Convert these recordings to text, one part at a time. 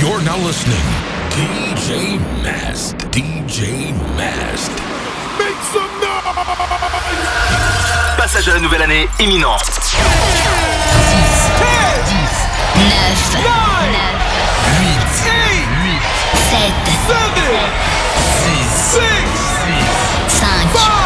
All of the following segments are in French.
You're now listening. DJ Mast. DJ Mast. Make some noise! Passage à la nouvelle année imminent. 10, 9, 8, 7, 6, 5, 4,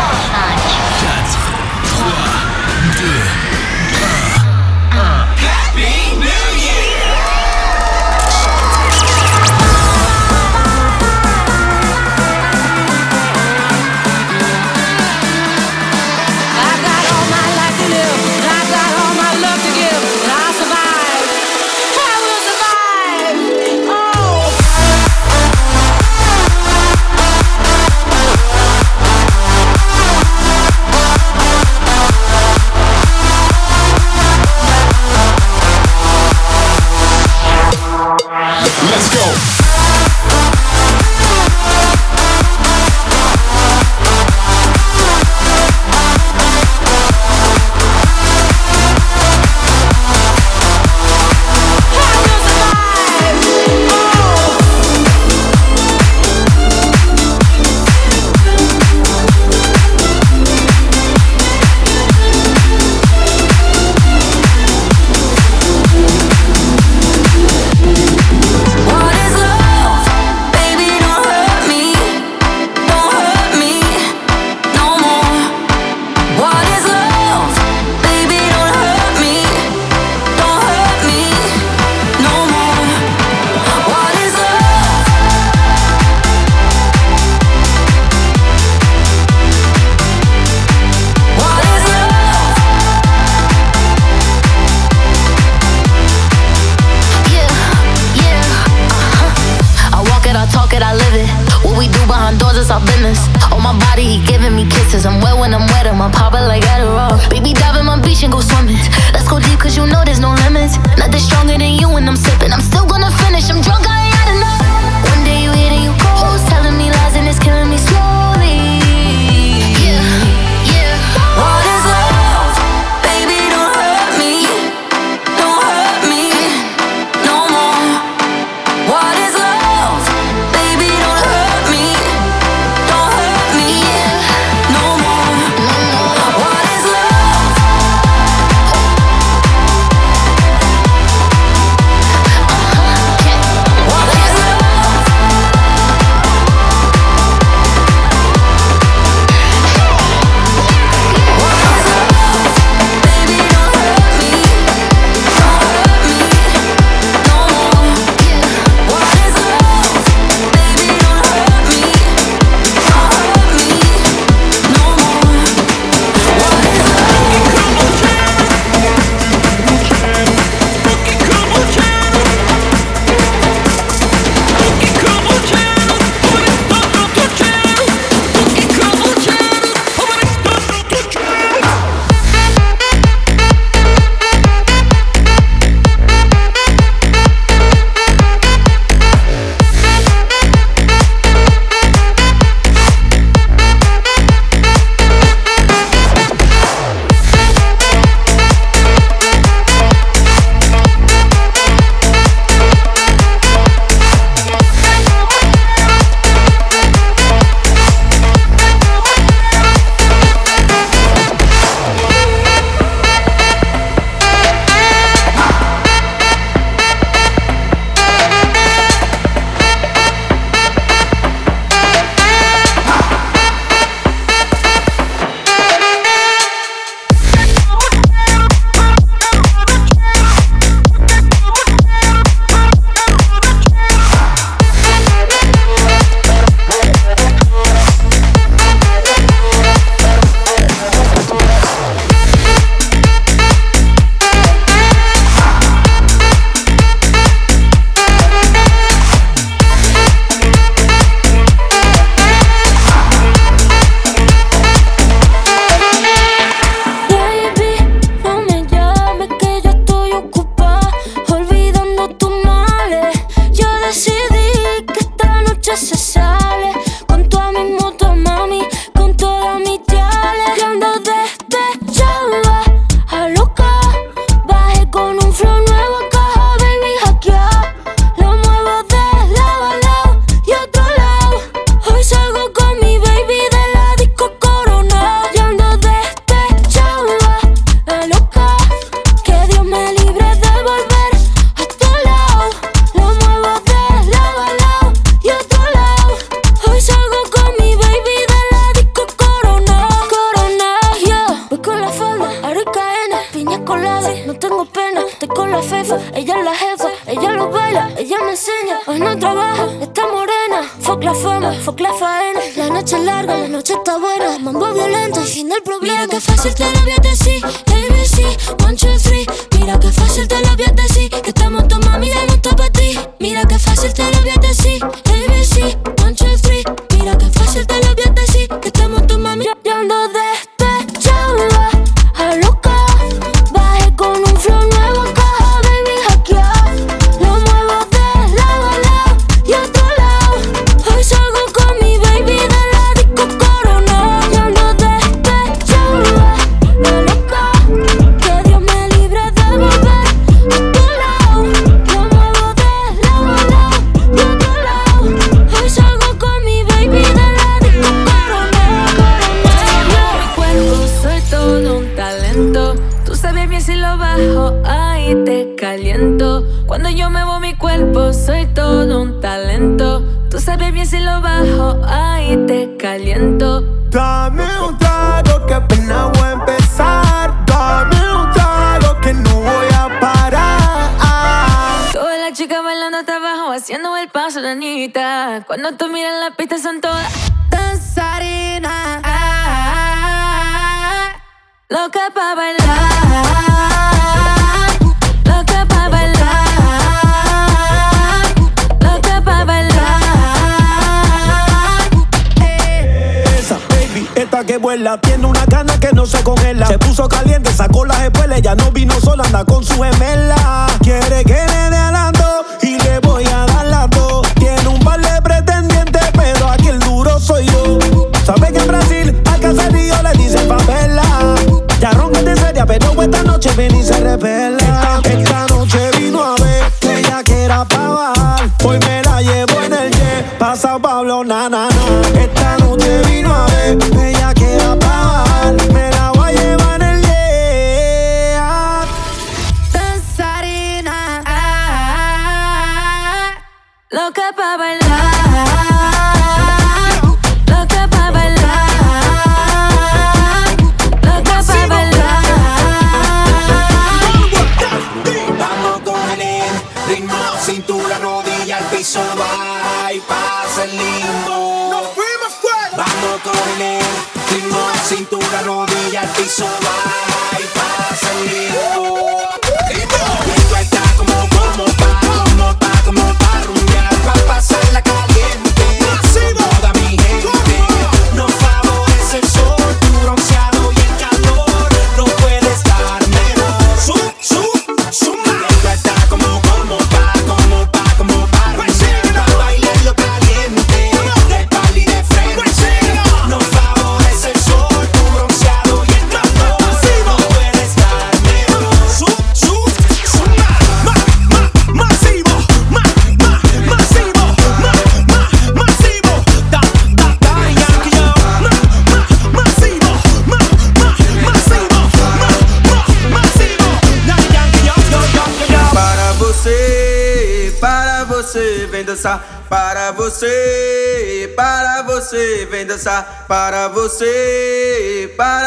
anda con su jefe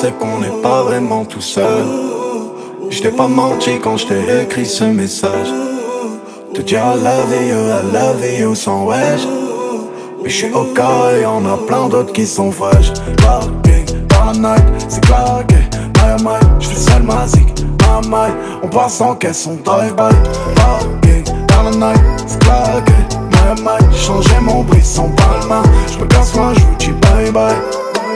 c'est qu'on n'est pas vraiment tout seul. Je pas menti quand je t'ai écrit ce message. Te dire I love you, I love you sans wesh. Mais je suis au cas et y'en a plein d'autres qui sont fraîches. Parking dans la night, c'est claqué. Je fais seul ma zig, ma maille On passe en caisse, on drive-by Parking, dans la night, c'est claqué My my, changé mon brisson palma Je me casse moi, je vous dis bye bye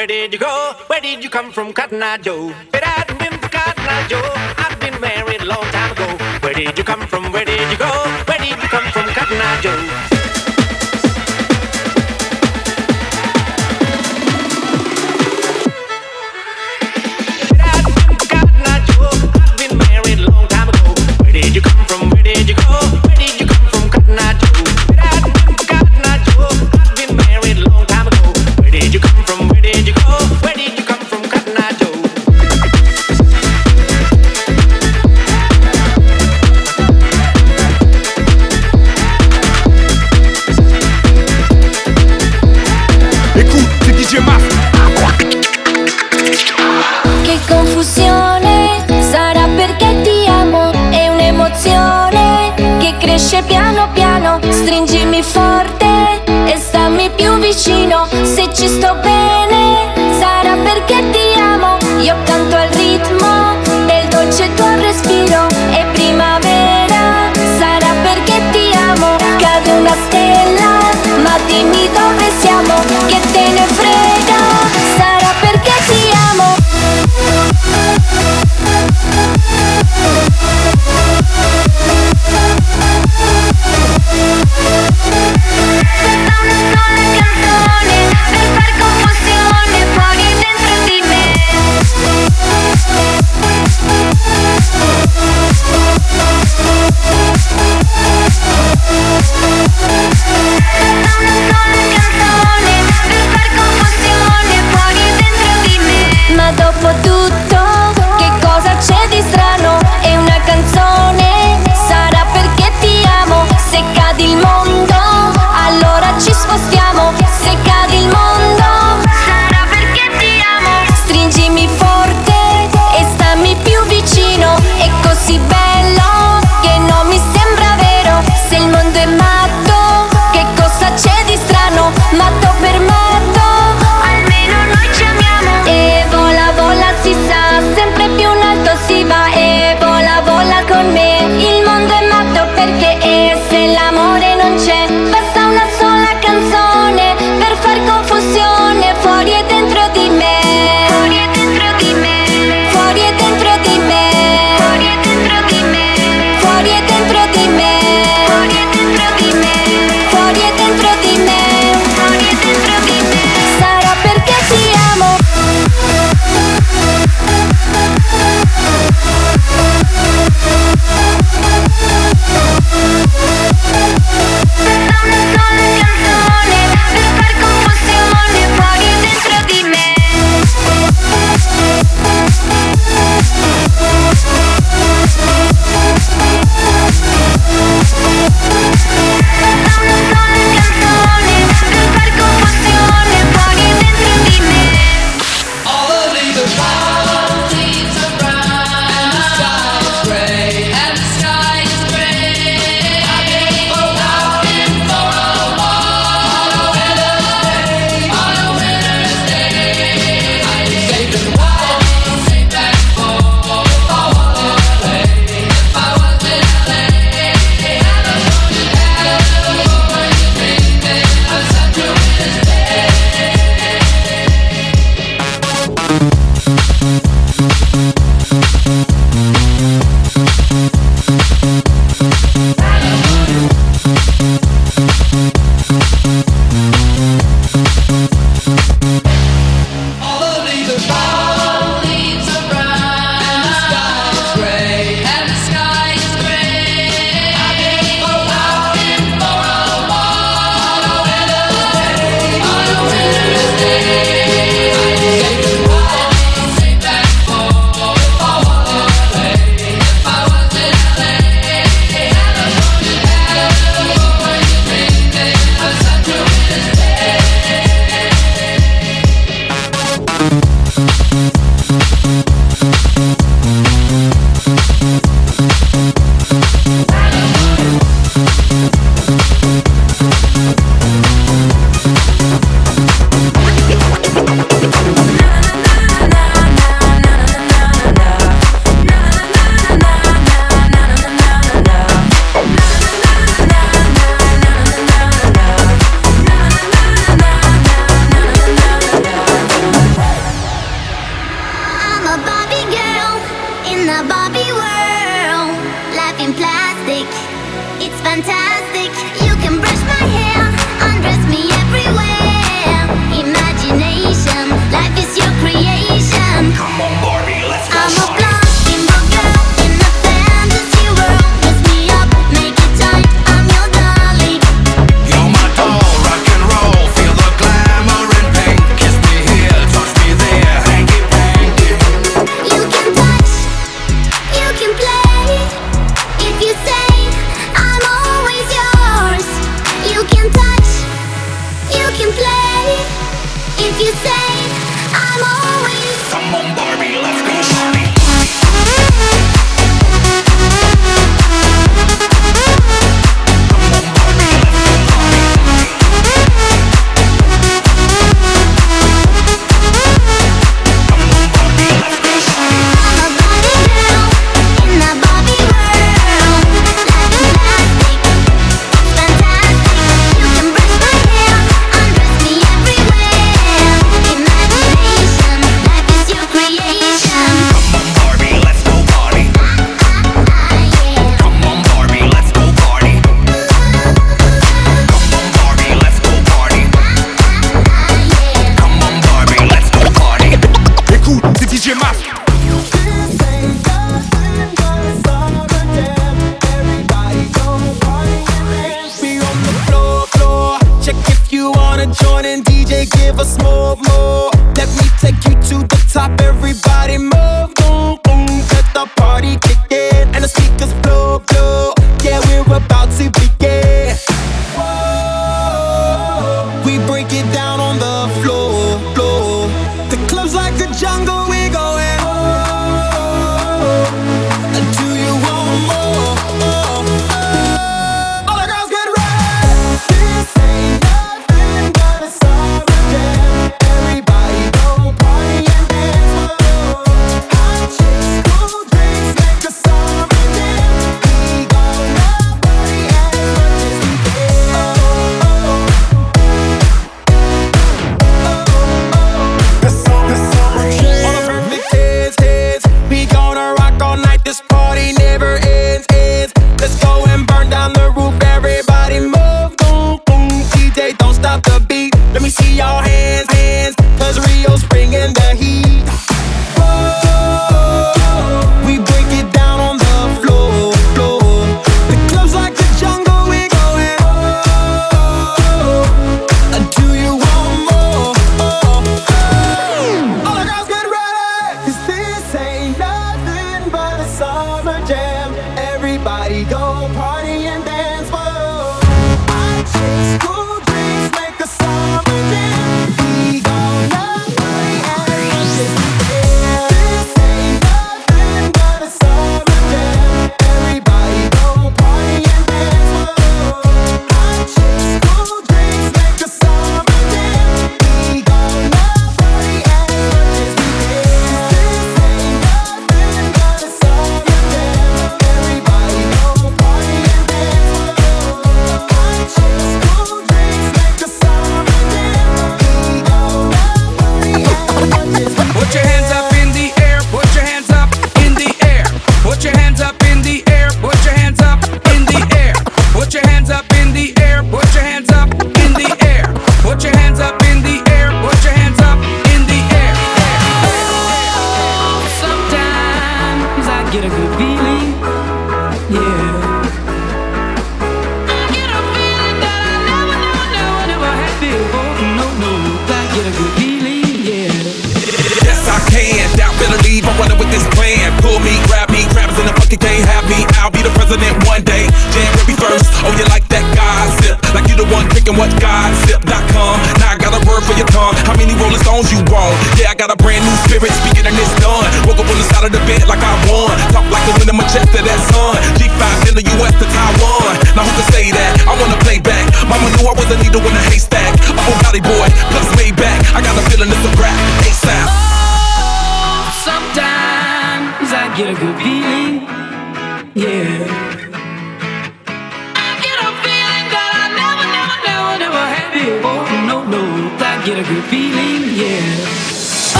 Where did you go? Where did you come from, Cotton Eye Joe?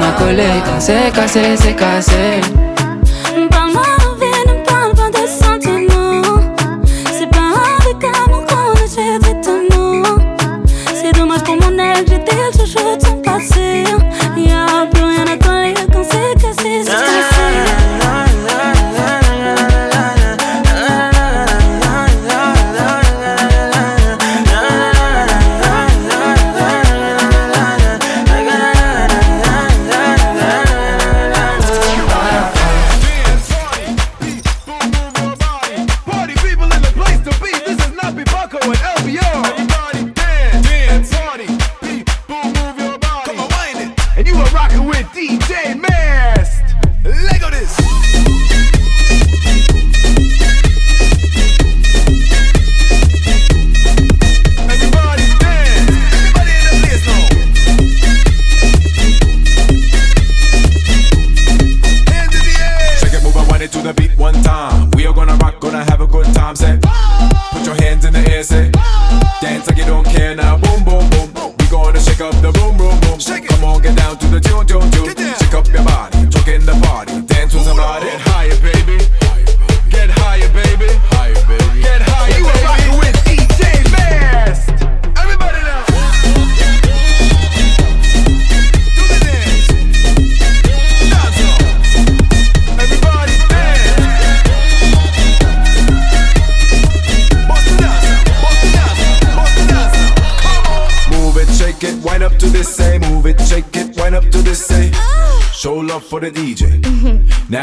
m'a collé, cassé, cassé, c'est cassé.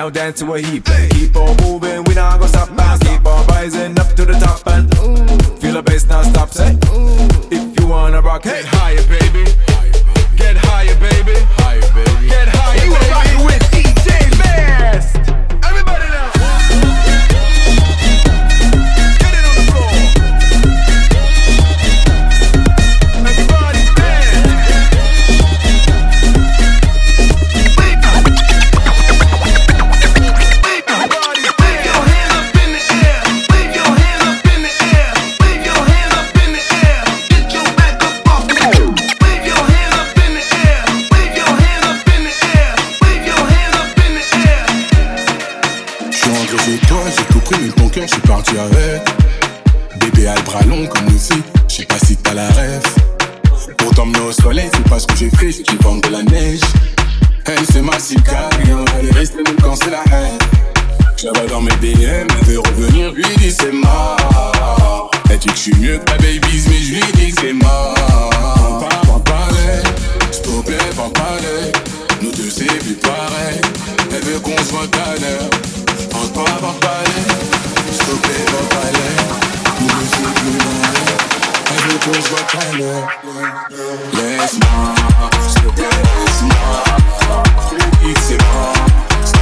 down to a heap. Keep on qu'on se voit à l'heure. Parler, s'il te plaît. Nous deux, c'est plus veut qu'on à l'heure. Laisse-moi, s'il laisse-moi. Mort. S'il laisse-moi. Laisse-moi, s'il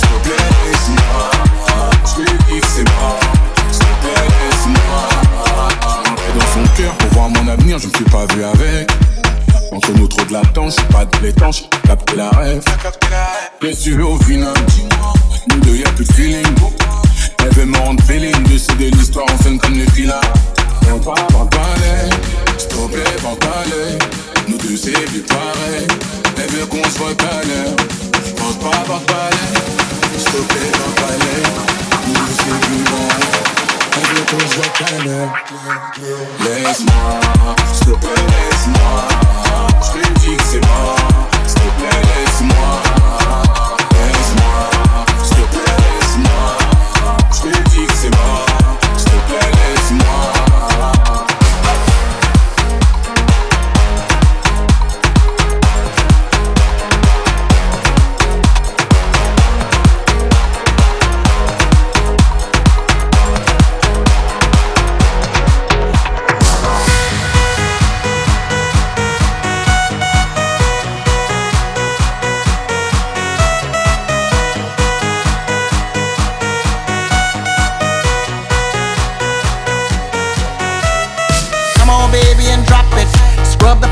te plaît, laisse-moi. Laisse-moi. Dans son cœur, pour voir mon avenir, je me suis pas vu avec. Entre nous trop de latence, j'ai pas de l'étanche, capté la rêve. Veux au final. Nous deux, y'a plus de feeling. Elle veut me rendre feeling, de l'histoire, on sonne comme les filins. On va parler, s'il te plaît, parler. Nous deux, c'est plus pareil. Elle veut qu'on se voit à l'heure. On va pas parler, s'il te plaît, parler. Nous deux, c'est plus pareil. Laisse-moi, s'il te plaît, laisse-moi. Je te dis que c'est. S'il te plaît, laisse-moi. Laisse-moi,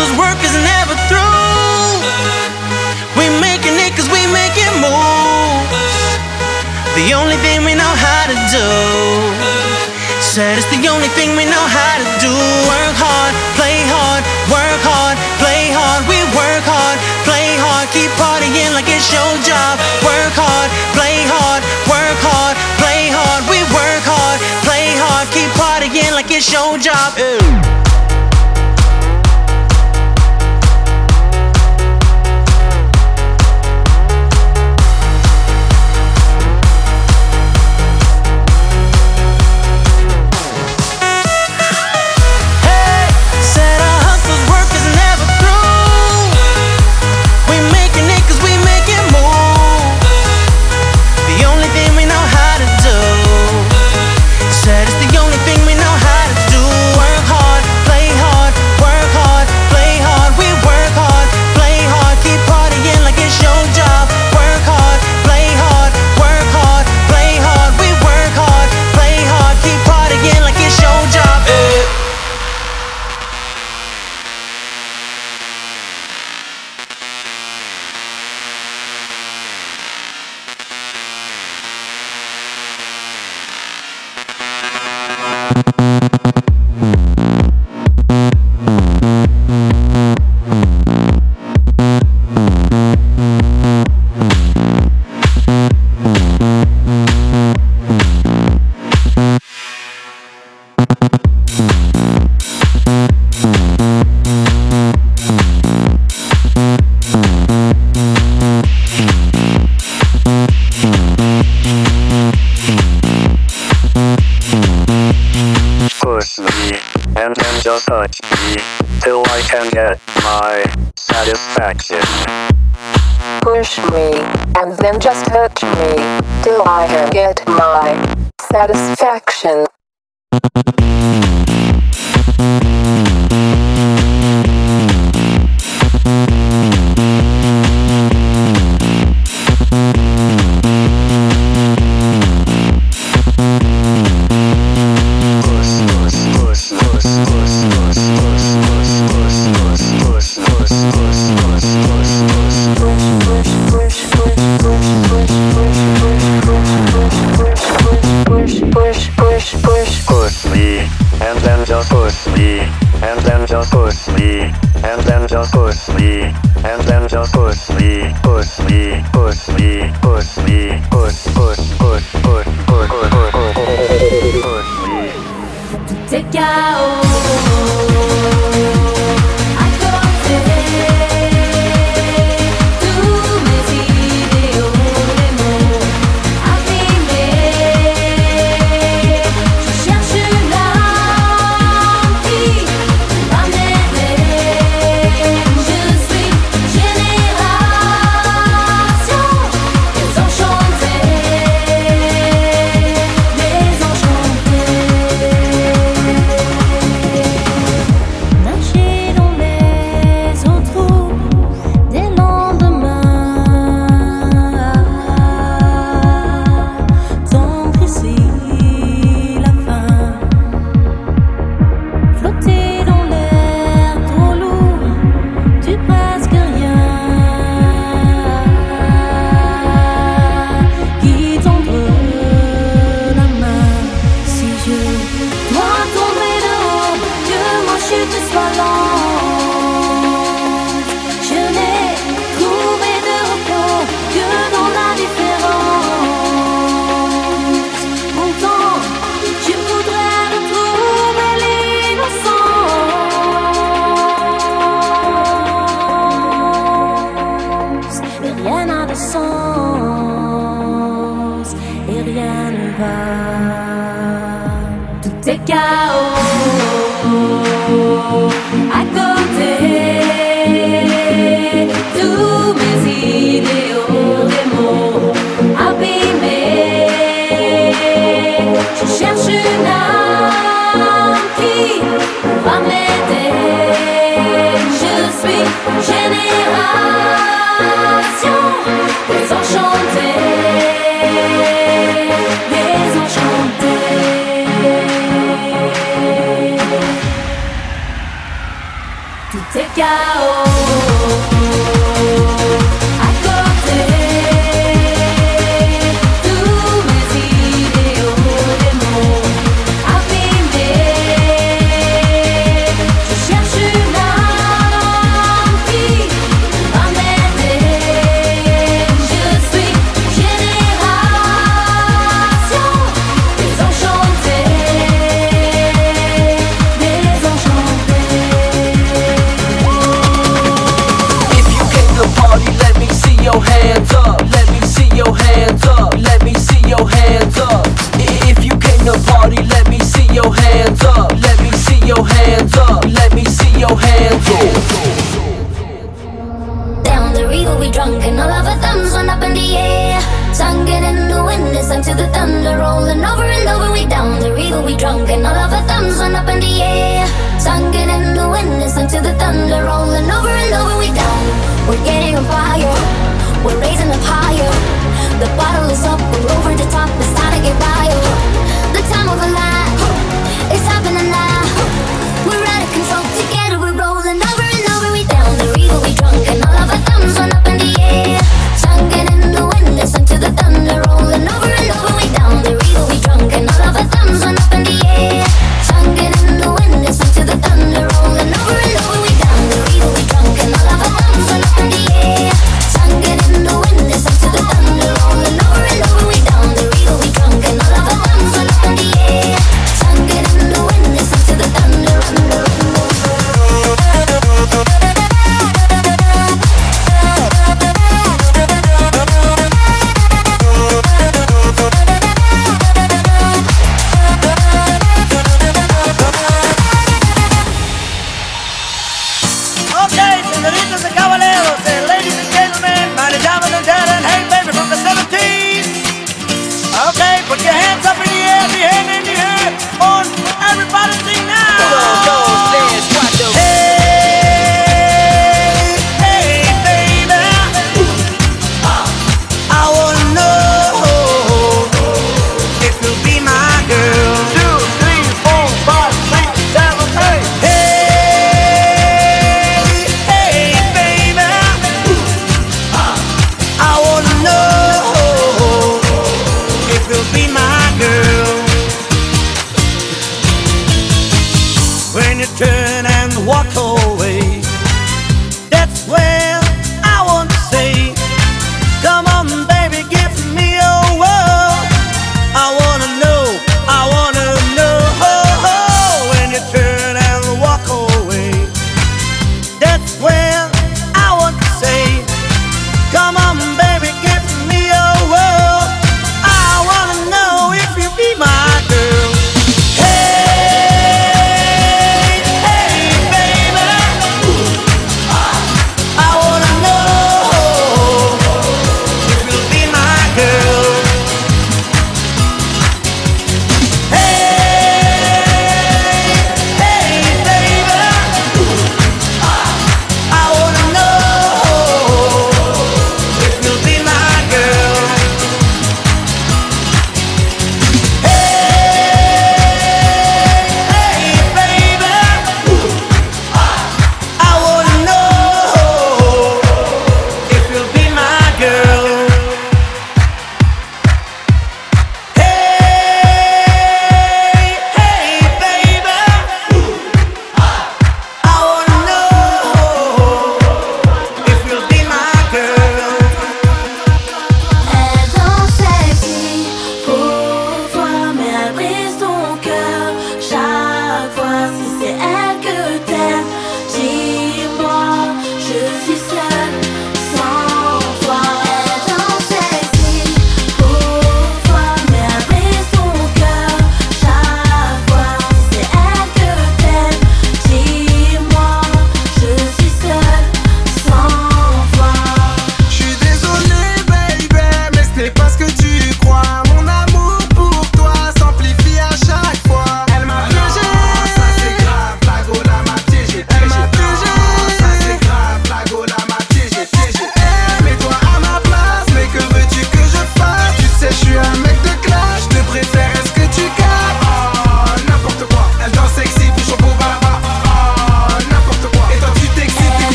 Hustler's work is never through. We making it cause we making moves. The only thing we know how to do. Said it's the only thing we know how to do. Work hard, play hard, work hard, play hard. We work hard, play hard, keep partying like it's your job. Work hard, play hard, work hard, play hard. We work hard, play hard, keep partying like it's your job. Said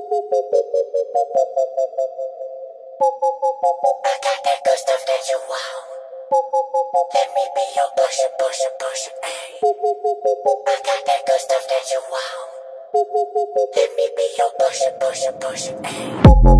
I got that good stuff that you want. Let me be your pusher, pusher, pusher, ayy. I got that good stuff that you want. Let me be your pusher, pusher, pusher, eh?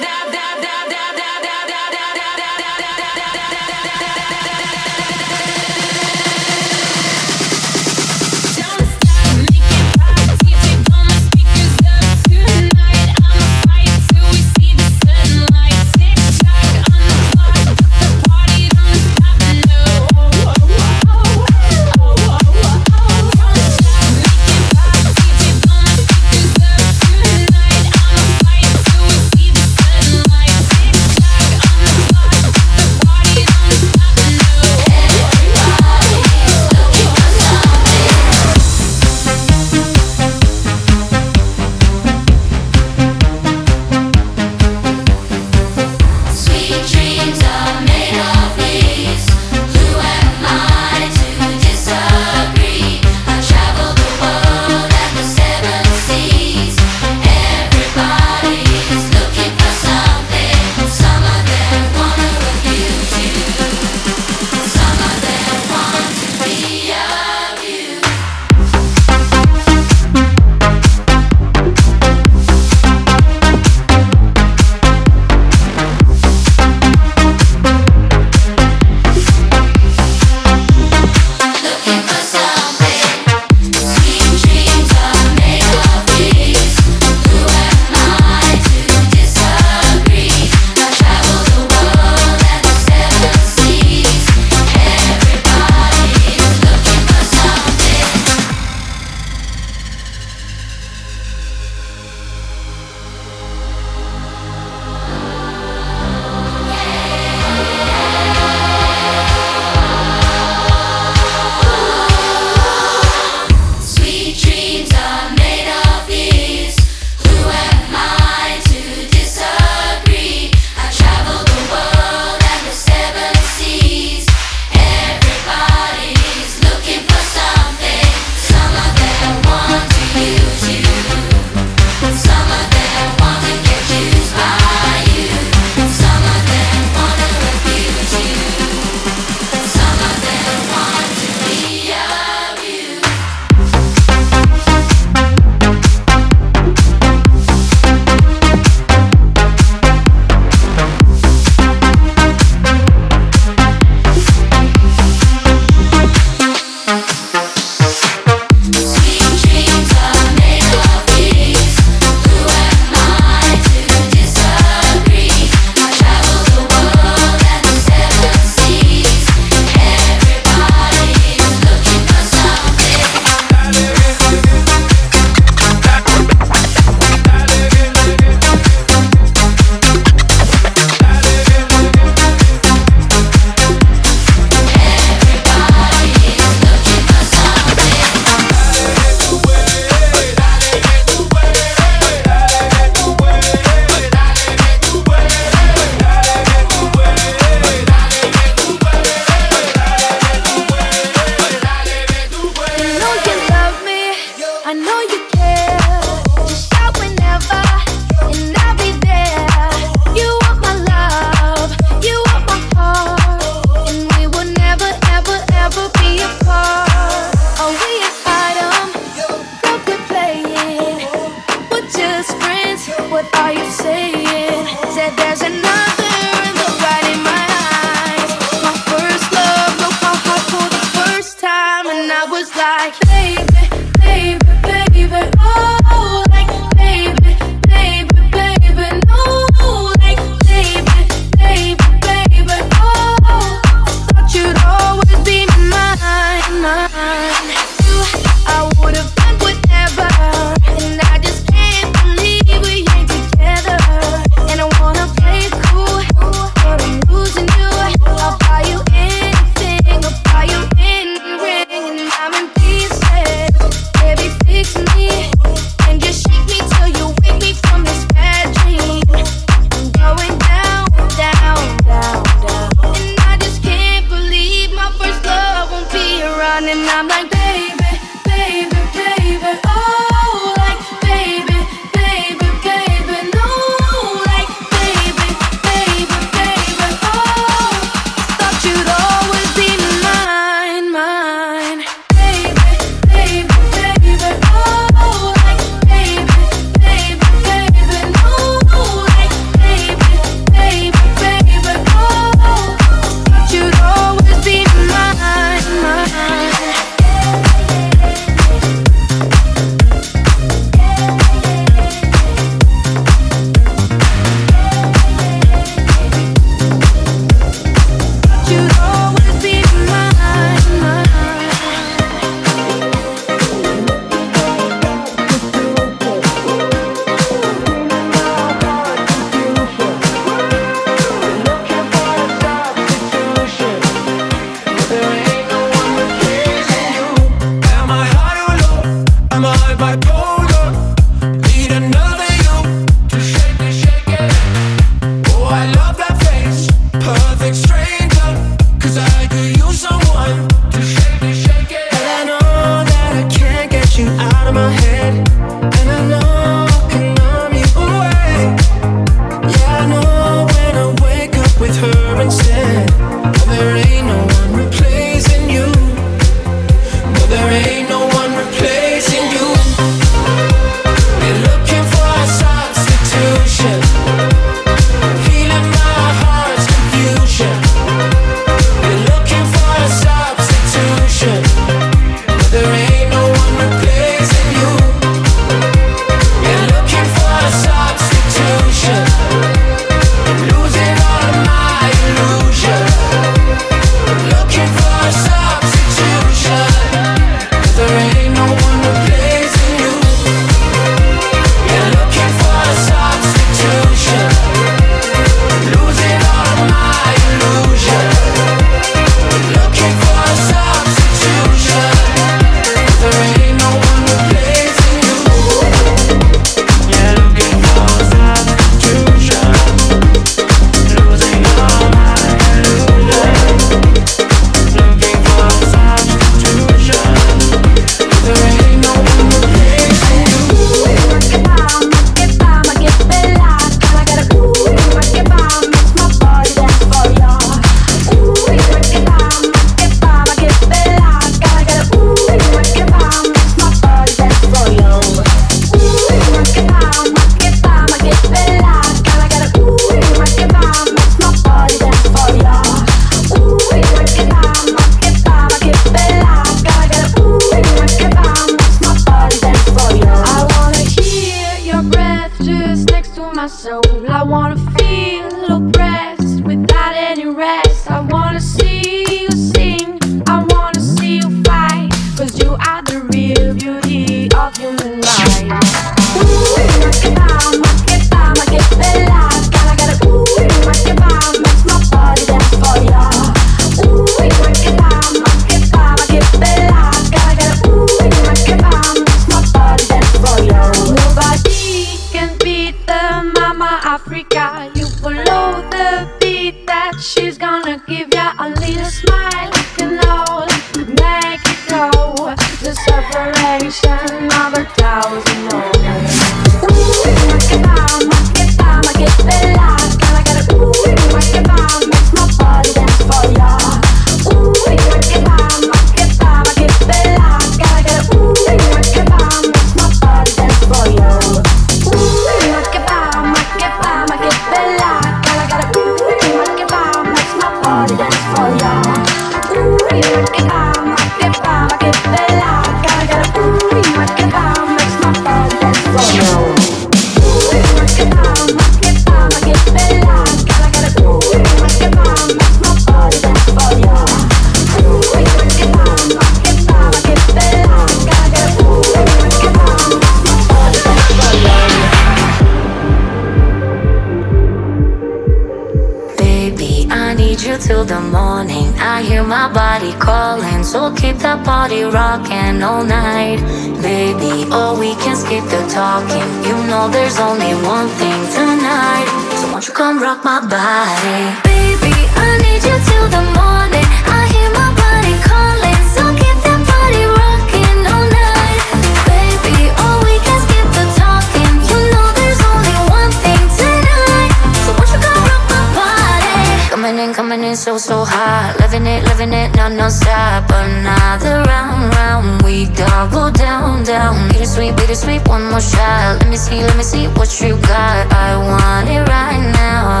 One more shot. Let me see, let me see what you got. I want it right now.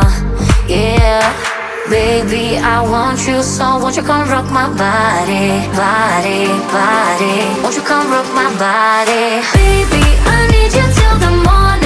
Yeah. Baby, I want you so won't you come rock my body, body, body Won't you come rock my body Baby, I need you till the morning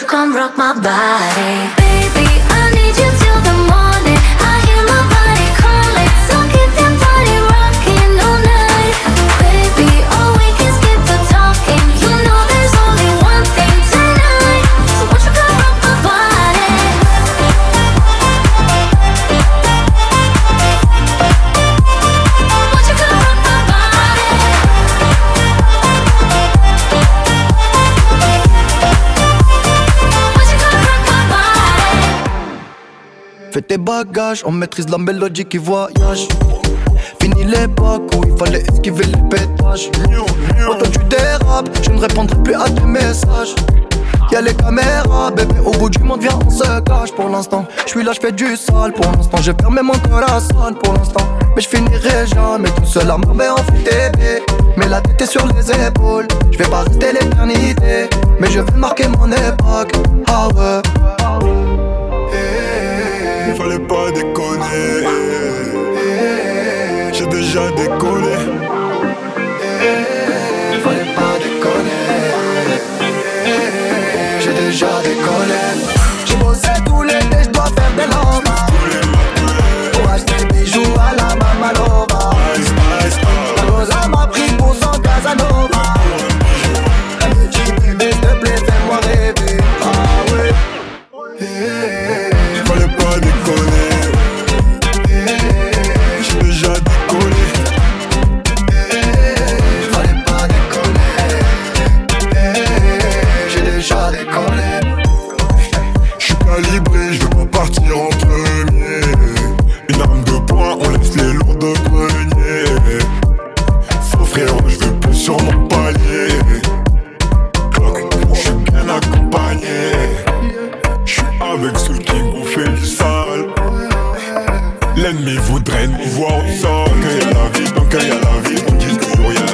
You come rock my body? Fais tes bagages, on maîtrise la mélodie qui voyage. Fini l'époque où il fallait esquiver les pétages. Toi tu dérapes, je ne répondrai plus à tes messages. Y'a les caméras, bébé, au bout du monde, viens, on se cache pour l'instant. Je suis là, je fais du sale pour l'instant. J'ai fermé mon corazon pour l'instant. Mais je finirai jamais tout seul à m'emmener en. Mais la tête est sur les épaules. Je vais pas rester l'éternité. Mais je vais marquer mon époque. Ah ouais. J'ai déjà décollé. Il fallait pas déconner. J'ai déjà décollé. Je dois faire des lampes. Pour acheter des bijoux à la Mamalova. La m'a pris pour son Casanova. L'ennemi voudrait nous voir. Tant qu'il y a la vie, tant qu'il y a la vie, on dit toujours y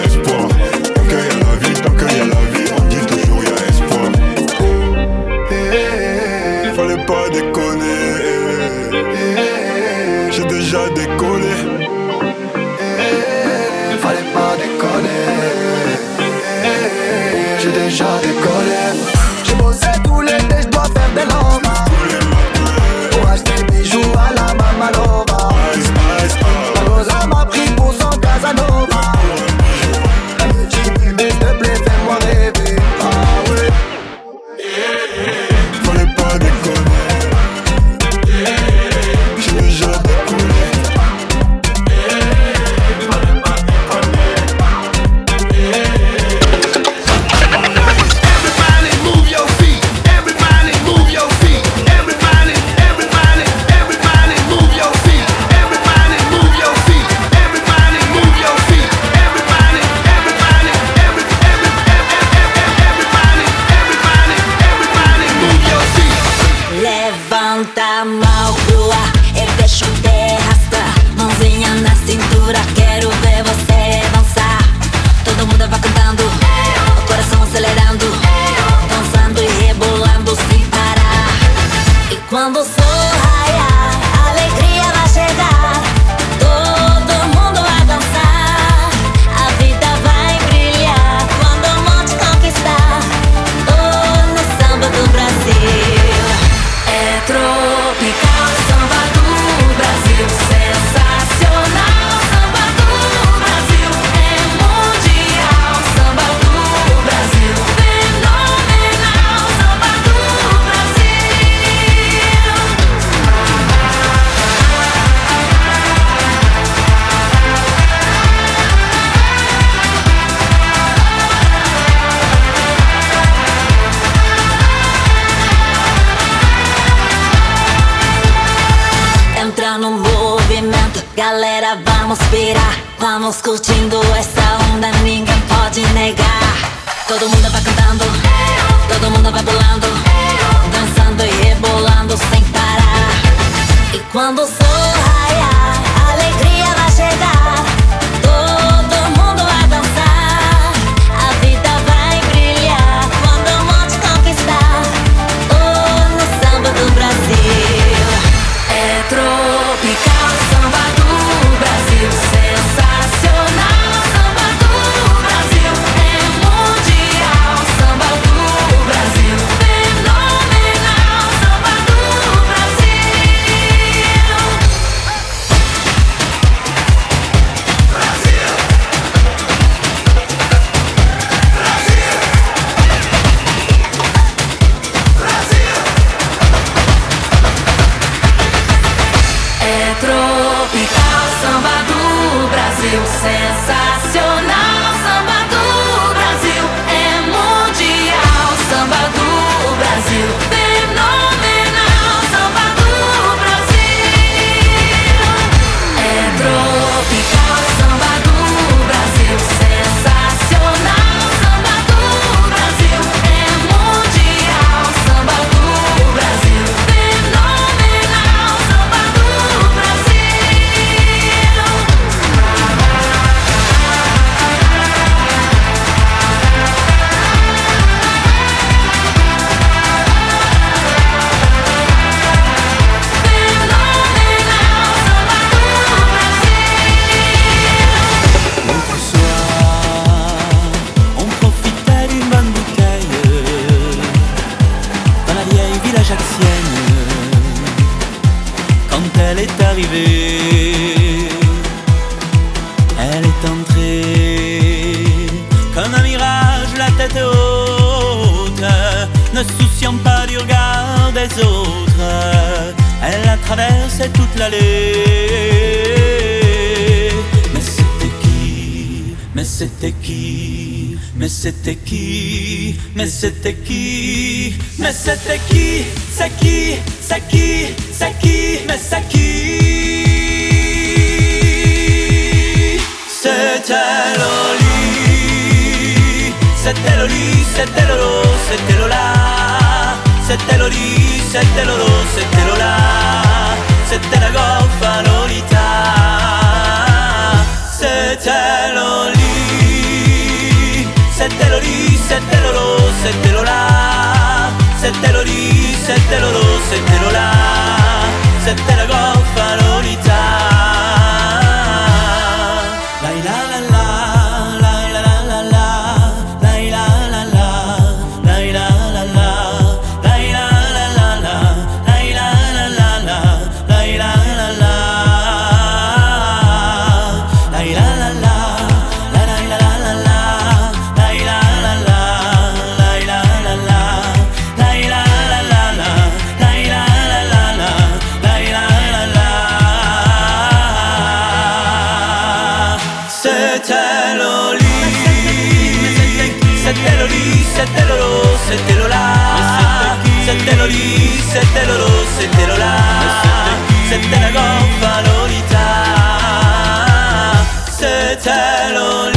I don't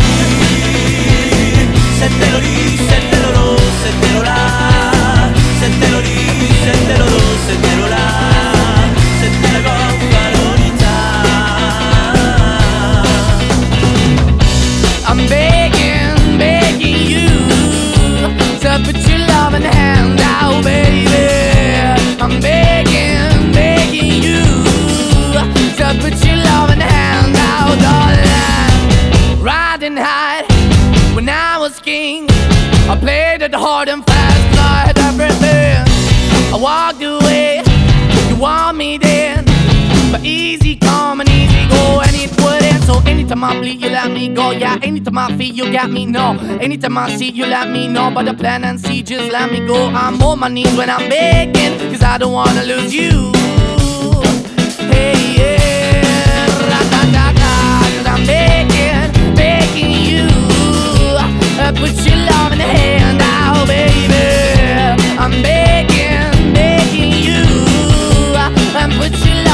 easy come and easy go, and it wouldn't. So anytime I bleed, you let me go. Yeah, anytime I feel, you got me, no. Anytime I see, you let me know. But the plan and see, just let me go. I'm on my knees when I'm begging, cause I don't wanna lose you. Hey, yeah, ra-da-da-da, cause I'm begging, begging you. Uh, put your love in the hand now, baby. I'm begging, begging you. Uh, and put your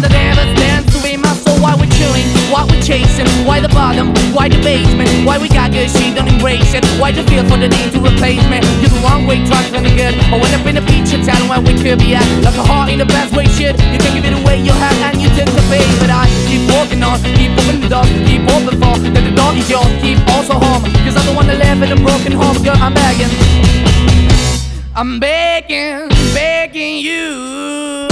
I never stand to be my soul. Why we're chilling, why we're chasing, why the bottom, why the basement, why we got good, she don't embrace it. Why the feel for the need to replace me? You're the wrong way, trying to the good. I went up in the feature town where we could be at. Like a heart in the best way, shit. You can give it away, you have, and you take the bait. But I keep walking on, keep opening the door, keep open for that the door is yours, keep also home. Cause I'm the one that live in a broken home, girl, I'm begging. I'm begging, begging you.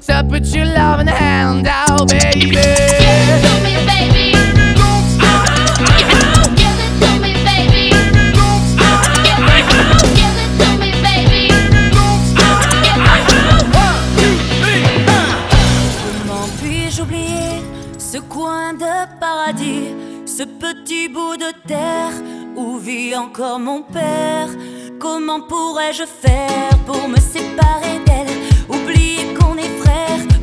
So put your out, baby. Ce coin de paradis, ce petit bout de terre où vit encore mon père? Comment pourrais-je faire pour me séparer d'elle? Frères,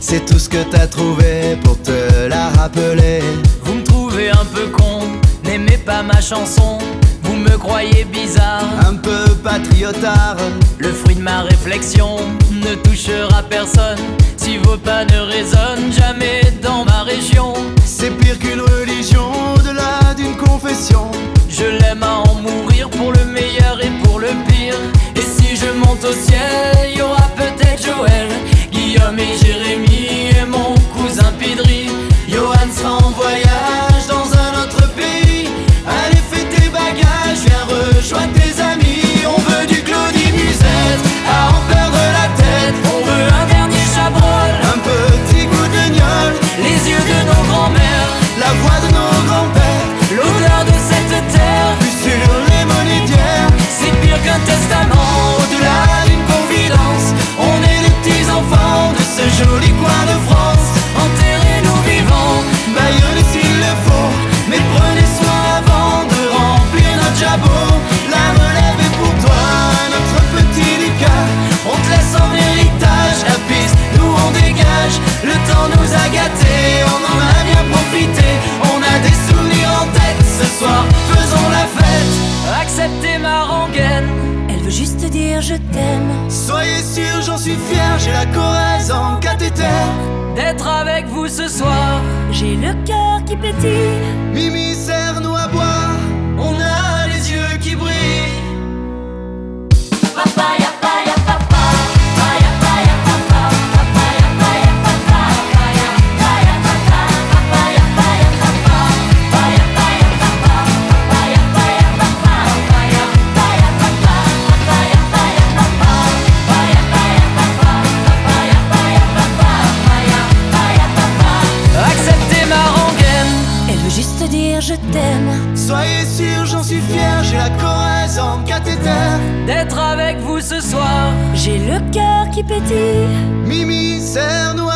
c'est tout ce que t'as trouvé pour te la rappeler. Vous me trouvez un peu con, n'aimez pas ma chanson. Vous me croyez bizarre, un peu patriotard. Le fruit de ma réflexion ne touchera personne. Si vos pas ne résonnent jamais dans ma région, c'est pire qu'une religion au-delà d'une confession. Je l'aime à en mourir pour le meilleur et pour le pire. Et si je monte au ciel, y aura peut-être Joël, Guillaume et Jérémy mon cousin Pidri. Johan sera en dire je t'aime. Soyez sûr, j'en suis fier, j'ai la Corrèze en cathéter. D'être avec vous ce soir, j'ai le cœur qui pétille. Mimi, serre-nous Mimi, serre-nous